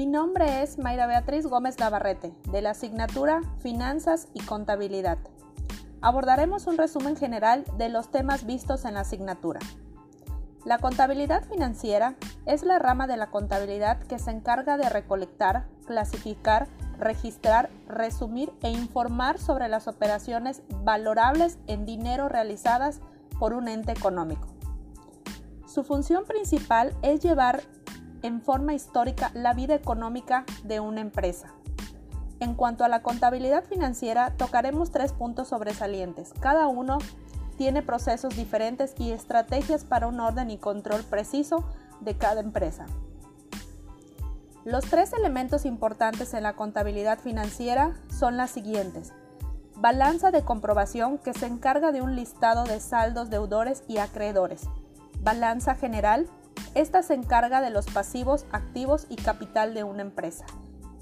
Mi nombre es Mayra Beatriz Gómez Navarrete, de la asignatura Finanzas y Contabilidad. Abordaremos un resumen general de los temas vistos en la asignatura. La contabilidad financiera es la rama de la contabilidad que se encarga de recolectar, clasificar, registrar, resumir e informar sobre las operaciones valorables en dinero realizadas por un ente económico. Su función principal es llevar en forma histórica la vida económica de una empresa. En cuanto a la contabilidad financiera, tocaremos tres puntos sobresalientes. Cada uno tiene procesos diferentes y estrategias para un orden y control preciso de cada empresa. Los tres elementos importantes en la contabilidad financiera son las siguientes. Balanza de comprobación que se encarga de un listado de saldos deudores y acreedores. Balanza general. Esta se encarga de los pasivos, activos y capital de una empresa.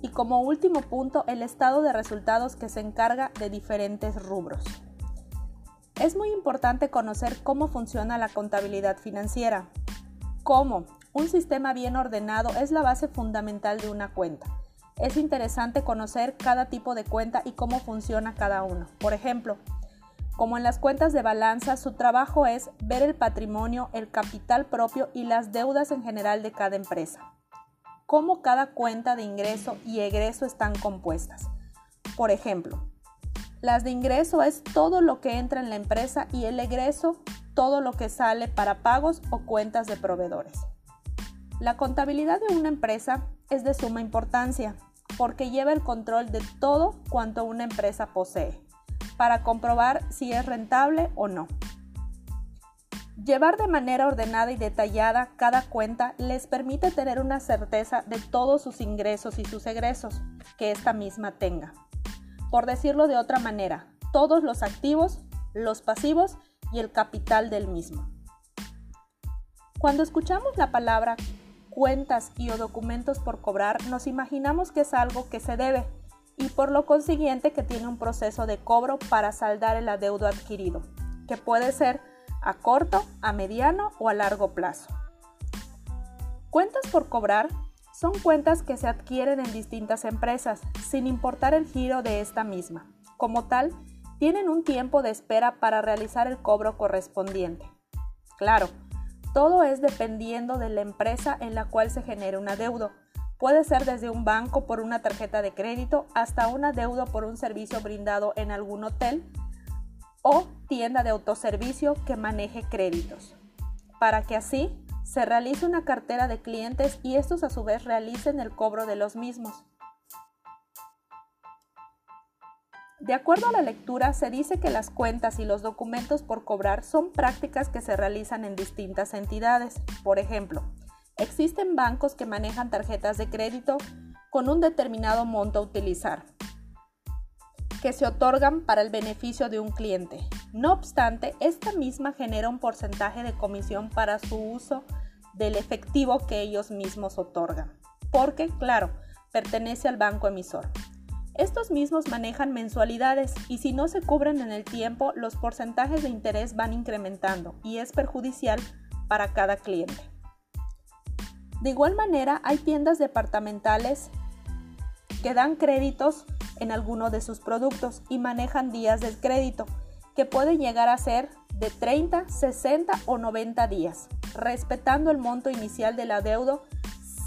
Y como último punto, el estado de resultados que se encarga de diferentes rubros. Es muy importante conocer cómo funciona la contabilidad financiera. ¿Cómo? Un sistema bien ordenado es la base fundamental de una cuenta. Es interesante conocer cada tipo de cuenta y cómo funciona cada uno. Por ejemplo, como en las cuentas de balanza, su trabajo es ver el patrimonio, el capital propio y las deudas en general de cada empresa. Cómo cada cuenta de ingreso y egreso están compuestas. Por ejemplo, las de ingreso es todo lo que entra en la empresa y el egreso todo lo que sale para pagos o cuentas de proveedores. La contabilidad de una empresa es de suma importancia porque lleva el control de todo cuanto una empresa posee para comprobar si es rentable o no. Llevar de manera ordenada y detallada cada cuenta les permite tener una certeza de todos sus ingresos y sus egresos que esta misma tenga. Por decirlo de otra manera, todos los activos, los pasivos y el capital del mismo. Cuando escuchamos la palabra cuentas y o documentos por cobrar, nos imaginamos que es algo que se debe y por lo consiguiente que tiene un proceso de cobro para saldar el adeudo adquirido, que puede ser a corto, a mediano o a largo plazo. Cuentas por cobrar son cuentas que se adquieren en distintas empresas, sin importar el giro de esta misma. Como tal, tienen un tiempo de espera para realizar el cobro correspondiente. Claro, todo es dependiendo de la empresa en la cual se genere un adeudo. Puede ser desde un banco por una tarjeta de crédito hasta un adeudo por un servicio brindado en algún hotel o tienda de autoservicio que maneje créditos. Para que así se realice una cartera de clientes y estos a su vez realicen el cobro de los mismos. De acuerdo a la lectura, se dice que las cuentas y los documentos por cobrar son prácticas que se realizan en distintas entidades. Por ejemplo, existen bancos que manejan tarjetas de crédito con un determinado monto a utilizar, que se otorgan para el beneficio de un cliente. No obstante, esta misma genera un porcentaje de comisión para su uso del efectivo que ellos mismos otorgan, porque, claro, pertenece al banco emisor. Estos mismos manejan mensualidades y si no se cubren en el tiempo, los porcentajes de interés van incrementando y es perjudicial para cada cliente. De igual manera, hay tiendas departamentales que dan créditos en alguno de sus productos y manejan días del crédito, que pueden llegar a ser de 30, 60 o 90 días, respetando el monto inicial del adeudo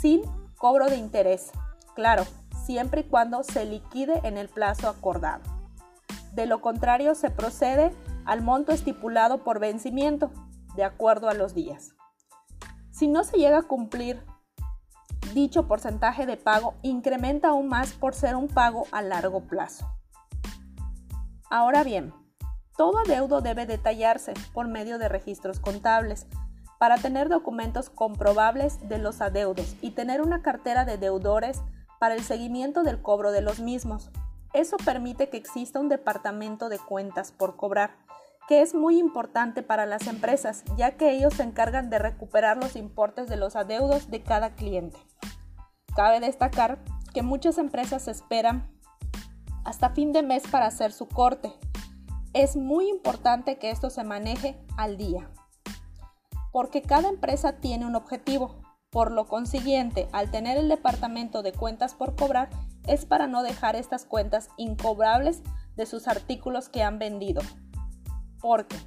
sin cobro de interés. Claro, siempre y cuando se liquide en el plazo acordado. De lo contrario, se procede al monto estipulado por vencimiento, de acuerdo a los días. Si no se llega a cumplir dicho porcentaje de pago, incrementa aún más por ser un pago a largo plazo. Ahora bien, todo adeudo debe detallarse por medio de registros contables para tener documentos comprobables de los adeudos y tener una cartera de deudores para el seguimiento del cobro de los mismos. Eso permite que exista un departamento de cuentas por cobrar, que es muy importante para las empresas, ya que ellos se encargan de recuperar los importes de los adeudos de cada cliente. Cabe destacar que muchas empresas esperan hasta fin de mes para hacer su corte. Es muy importante que esto se maneje al día, porque cada empresa tiene un objetivo, Por lo consiguiente, al tener el departamento de cuentas por cobrar, es para no dejar estas cuentas incobrables de sus artículos que han vendido. Porque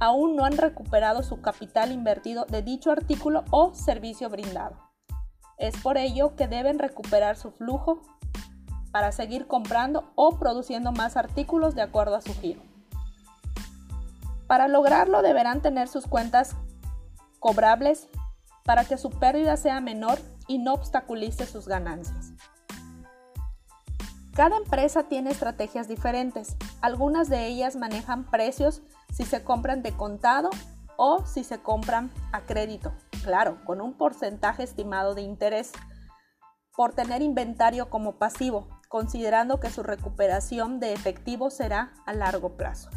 aún no han recuperado su capital invertido de dicho artículo o servicio brindado. Es por ello que deben recuperar su flujo para seguir comprando o produciendo más artículos de acuerdo a su giro. Para lograrlo deberán tener sus cuentas cobrables para que su pérdida sea menor y no obstaculice sus ganancias. Cada empresa tiene estrategias diferentes. Algunas de ellas manejan precios si se compran de contado o si se compran a crédito, claro, con un porcentaje estimado de interés, por tener inventario como pasivo, considerando que su recuperación de efectivo será a largo plazo.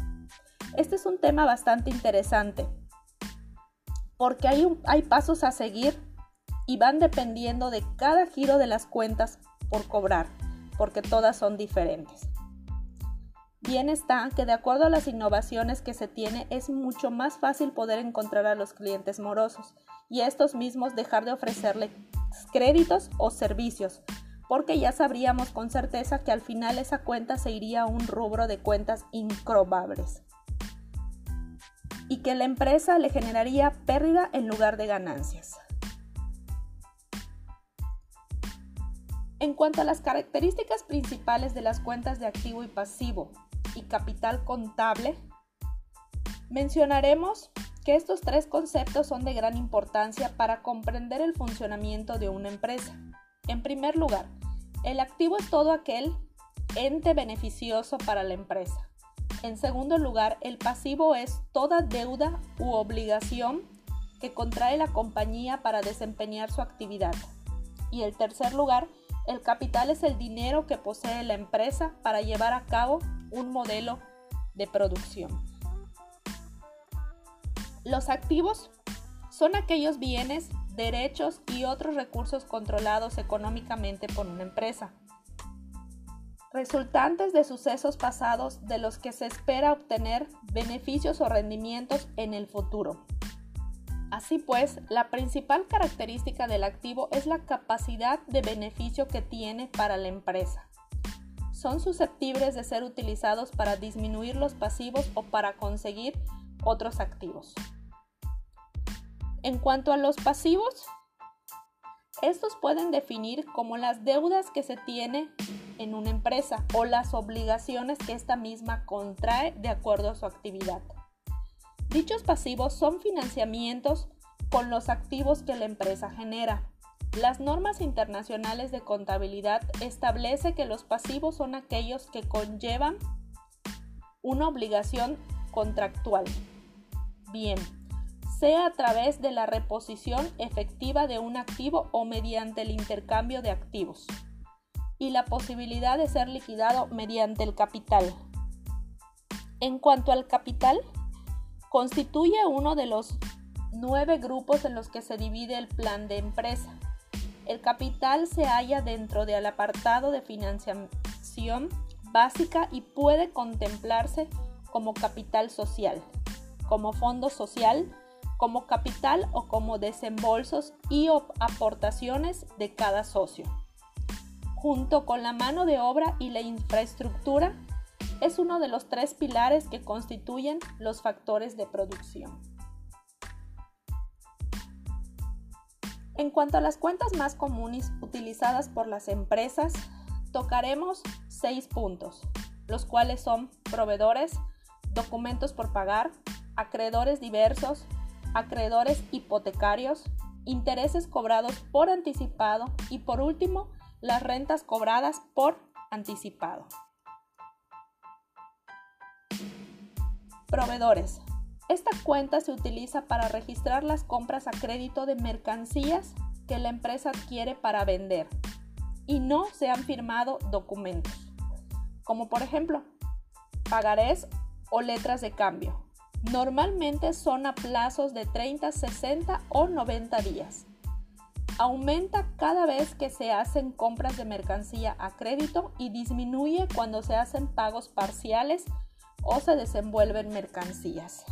Este es un tema bastante interesante porque hay, hay pasos a seguir y van dependiendo de cada giro de las cuentas por cobrar, porque todas son diferentes. Bien está que de acuerdo a las innovaciones que se tiene es mucho más fácil poder encontrar a los clientes morosos y a estos mismos dejar de ofrecerle créditos o servicios, porque ya sabríamos con certeza que al final esa cuenta se iría a un rubro de cuentas incrobables y que la empresa le generaría pérdida en lugar de ganancias. En cuanto a las características principales de las cuentas de activo y pasivo y capital contable, mencionaremos que estos tres conceptos son de gran importancia para comprender el funcionamiento de una empresa. En primer lugar, el activo es todo aquel ente beneficioso para la empresa. En segundo lugar, el pasivo es toda deuda u obligación que contrae la compañía para desempeñar su actividad. Y en tercer lugar, el capital es el dinero que posee la empresa para llevar a cabo un modelo de producción. Los activos son aquellos bienes, derechos y otros recursos controlados económicamente por una empresa, resultantes de sucesos pasados de los que se espera obtener beneficios o rendimientos en el futuro. Así pues, la principal característica del activo es la capacidad de beneficio que tiene para la empresa. Son susceptibles de ser utilizados para disminuir los pasivos o para conseguir otros activos. En cuanto a los pasivos, estos pueden definir como las deudas que se tiene en una empresa o las obligaciones que esta misma contrae de acuerdo a su actividad. Dichos pasivos son financiamientos con los activos que la empresa genera. Las normas internacionales de contabilidad establece que los pasivos son aquellos que conllevan una obligación contractual. Bien, sea a través de la reposición efectiva de un activo o mediante el intercambio de activos, y la posibilidad de ser liquidado mediante el capital. En cuanto al capital, constituye uno de los nueve grupos en los que se divide el plan de empresa. El capital se halla dentro del apartado de financiación básica y puede contemplarse como capital social, como fondo social, como capital o como desembolsos y aportaciones de cada socio. Junto con la mano de obra y la infraestructura, es uno de los tres pilares que constituyen los factores de producción. En cuanto a las cuentas más comunes utilizadas por las empresas, tocaremos seis puntos, los cuales son proveedores, documentos por pagar, acreedores diversos, acreedores hipotecarios, intereses cobrados por anticipado y por último, las rentas cobradas por anticipado. Proveedores. Esta cuenta se utiliza para registrar las compras a crédito de mercancías que la empresa adquiere para vender y no se han firmado documentos, como por ejemplo pagarés o letras de cambio. Normalmente son a plazos de 30, 60 o 90 días. Aumenta cada vez que se hacen compras de mercancía a crédito y disminuye cuando se hacen pagos parciales o se desenvuelven mercancías.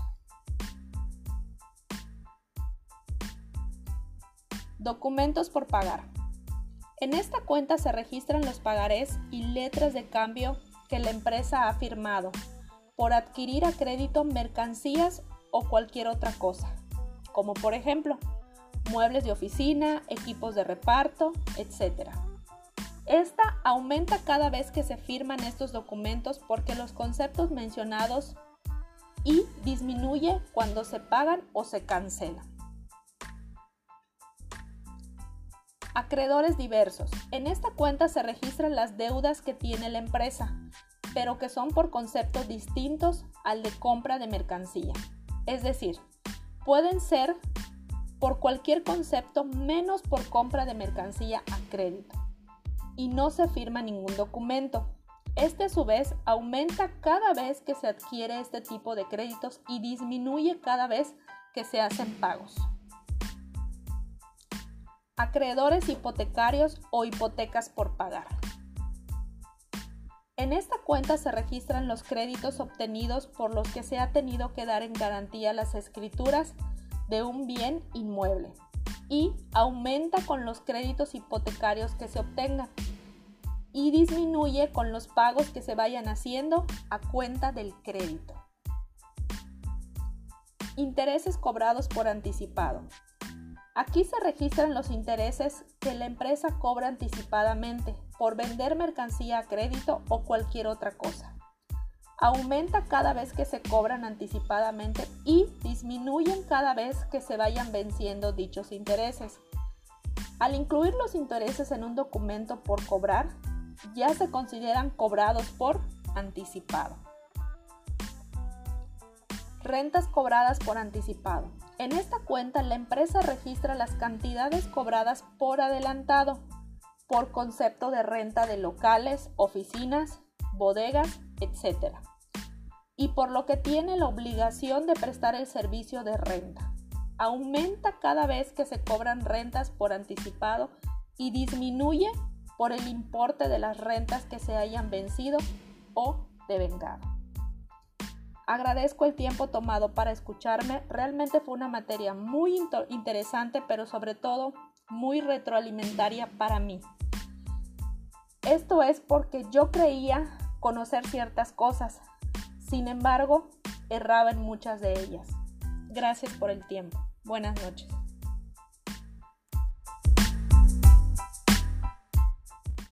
Documentos por pagar. En esta cuenta se registran los pagarés y letras de cambio que la empresa ha firmado por adquirir a crédito mercancías o cualquier otra cosa, como por ejemplo muebles de oficina, equipos de reparto, etc. Esta aumenta cada vez que se firman estos documentos porque los conceptos mencionados y disminuye cuando se pagan o se cancelan. Acreedores diversos. En esta cuenta se registran las deudas que tiene la empresa, pero que son por conceptos distintos al de compra de mercancía. Es decir, pueden ser por cualquier concepto menos por compra de mercancía a crédito. Y no se firma ningún documento. Este a su vez aumenta cada vez que se adquiere este tipo de créditos y disminuye cada vez que se hacen pagos acreedores hipotecarios o hipotecas por pagar. En esta cuenta se registran los créditos obtenidos por los que se ha tenido que dar en garantía las escrituras de un bien inmueble y aumenta con los créditos hipotecarios que se obtengan y disminuye con los pagos que se vayan haciendo a cuenta del crédito. Intereses cobrados por anticipado. Aquí se registran los intereses que la empresa cobra anticipadamente por vender mercancía a crédito o cualquier otra cosa. Aumenta cada vez que se cobran anticipadamente y disminuyen cada vez que se vayan venciendo dichos intereses. Al incluir los intereses en un documento por cobrar, ya se consideran cobrados por anticipado. Rentas cobradas por anticipado. En esta cuenta la empresa registra las cantidades cobradas por adelantado por concepto de renta de locales, oficinas, bodegas, etc. Y por lo que tiene la obligación de prestar el servicio de renta. Aumenta cada vez que se cobran rentas por anticipado y disminuye por el importe de las rentas que se hayan vencido o devengado. Agradezco el tiempo tomado para escucharme. Realmente fue una materia muy interesante, pero sobre todo muy retroalimentaria para mí. Esto es porque yo creía conocer ciertas cosas. Sin embargo, erraba en muchas de ellas. Gracias por el tiempo. Buenas noches.